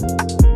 Música